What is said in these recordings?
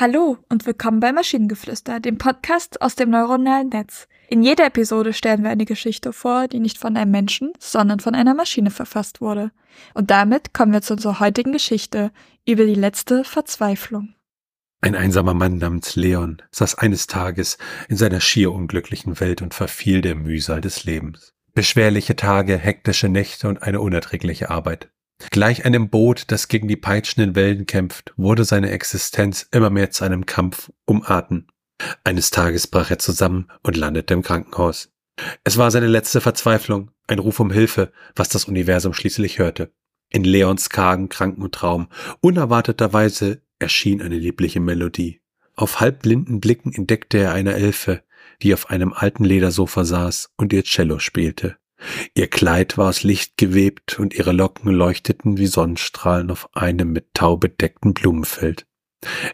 Hallo und willkommen bei Maschinengeflüster, dem Podcast aus dem neuronalen Netz. In jeder Episode stellen wir eine Geschichte vor, die nicht von einem Menschen, sondern von einer Maschine verfasst wurde. Und damit kommen wir zu unserer heutigen Geschichte über die letzte Verzweiflung. Ein einsamer Mann namens Leon saß eines Tages in seiner schier unglücklichen Welt und verfiel der Mühsal des Lebens. Beschwerliche Tage, hektische Nächte und eine unerträgliche Arbeit. Gleich einem Boot, das gegen die peitschenden Wellen kämpft, wurde seine Existenz immer mehr zu einem Kampf um Atem. Eines Tages brach er zusammen und landete im Krankenhaus. Es war seine letzte Verzweiflung, ein Ruf um Hilfe, was das Universum schließlich hörte. In Leons kargen kranken Traum, unerwarteterweise erschien eine liebliche Melodie. Auf halbblinden Blicken entdeckte er eine Elfe, die auf einem alten Ledersofa saß und ihr Cello spielte. Ihr Kleid war aus Licht gewebt und ihre Locken leuchteten wie Sonnenstrahlen auf einem mit Tau bedeckten Blumenfeld.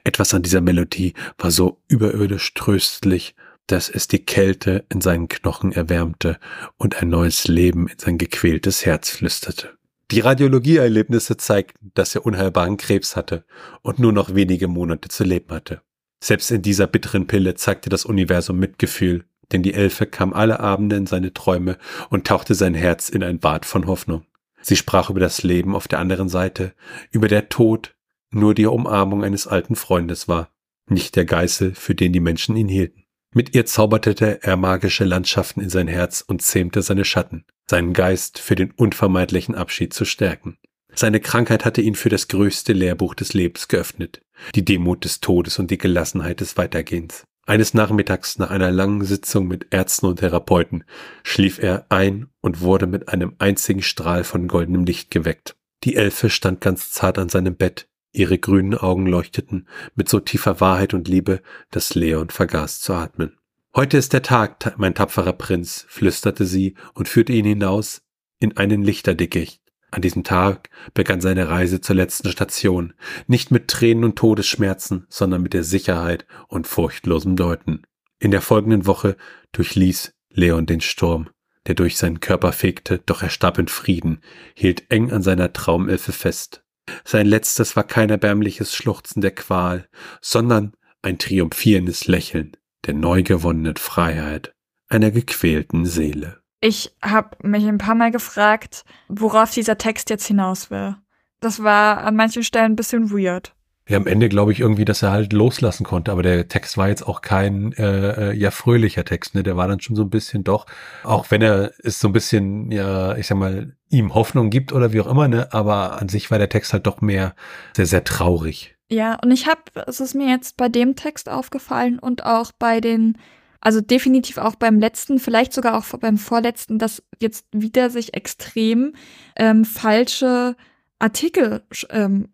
Etwas an dieser Melodie war so überirdisch tröstlich, dass es die Kälte in seinen Knochen erwärmte und ein neues Leben in sein gequältes Herz flüsterte. Die Radiologieerlebnisse zeigten, dass er unheilbaren Krebs hatte und nur noch wenige Monate zu leben hatte. Selbst in dieser bitteren Pille zeigte das Universum Mitgefühl denn die Elfe kam alle Abende in seine Träume und tauchte sein Herz in ein Bad von Hoffnung. Sie sprach über das Leben auf der anderen Seite, über der Tod, nur die Umarmung eines alten Freundes war, nicht der Geißel, für den die Menschen ihn hielten. Mit ihr zauberte er magische Landschaften in sein Herz und zähmte seine Schatten, seinen Geist für den unvermeidlichen Abschied zu stärken. Seine Krankheit hatte ihn für das größte Lehrbuch des Lebens geöffnet, die Demut des Todes und die Gelassenheit des Weitergehens. Eines Nachmittags nach einer langen Sitzung mit Ärzten und Therapeuten schlief er ein und wurde mit einem einzigen Strahl von goldenem Licht geweckt. Die Elfe stand ganz zart an seinem Bett, ihre grünen Augen leuchteten mit so tiefer Wahrheit und Liebe, dass Leon vergaß zu atmen. Heute ist der Tag, mein tapferer Prinz, flüsterte sie und führte ihn hinaus in einen Lichterdickicht. An diesem Tag begann seine Reise zur letzten Station, nicht mit Tränen und Todesschmerzen, sondern mit der Sicherheit und furchtlosem Deuten. In der folgenden Woche durchließ Leon den Sturm, der durch seinen Körper fegte, doch er starb in Frieden, hielt eng an seiner Traumelfe fest. Sein letztes war kein erbärmliches Schluchzen der Qual, sondern ein triumphierendes Lächeln der neu gewonnenen Freiheit einer gequälten Seele. Ich habe mich ein paar Mal gefragt, worauf dieser Text jetzt hinaus will. Das war an manchen Stellen ein bisschen weird. Ja, am Ende glaube ich irgendwie, dass er halt loslassen konnte, aber der Text war jetzt auch kein äh, äh, ja fröhlicher Text, ne? Der war dann schon so ein bisschen doch, auch wenn er es so ein bisschen, ja, ich sag mal, ihm Hoffnung gibt oder wie auch immer, ne? Aber an sich war der Text halt doch mehr sehr, sehr traurig. Ja, und ich habe, es ist mir jetzt bei dem Text aufgefallen und auch bei den also definitiv auch beim letzten, vielleicht sogar auch beim vorletzten, dass jetzt wieder sich extrem ähm, falsche Artikel ähm,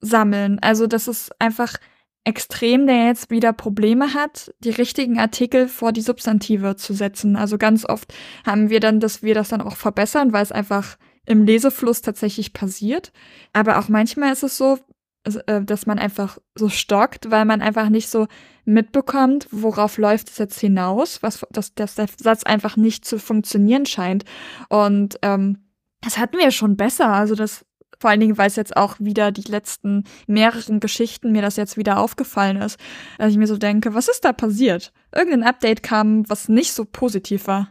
sammeln. Also das ist einfach extrem, der jetzt wieder Probleme hat, die richtigen Artikel vor die Substantive zu setzen. Also ganz oft haben wir dann, dass wir das dann auch verbessern, weil es einfach im Lesefluss tatsächlich passiert. Aber auch manchmal ist es so, dass man einfach so stockt, weil man einfach nicht so mitbekommt, worauf läuft es jetzt hinaus, was, dass, dass der Satz einfach nicht zu funktionieren scheint. Und ähm, das hatten wir schon besser. Also das vor allen Dingen, weil es jetzt auch wieder die letzten mehreren Geschichten mir das jetzt wieder aufgefallen ist, dass ich mir so denke, was ist da passiert? Irgendein Update kam, was nicht so positiv war.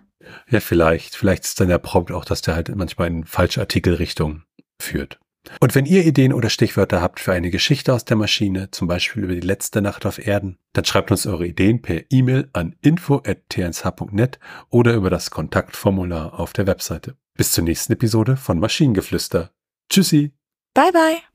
Ja, vielleicht. Vielleicht ist dann der Prompt auch, dass der halt manchmal in falsche Artikelrichtung führt. Und wenn ihr Ideen oder Stichwörter habt für eine Geschichte aus der Maschine, zum Beispiel über die letzte Nacht auf Erden, dann schreibt uns eure Ideen per E-Mail an info.tnsh.net oder über das Kontaktformular auf der Webseite. Bis zur nächsten Episode von Maschinengeflüster. Tschüssi. Bye bye.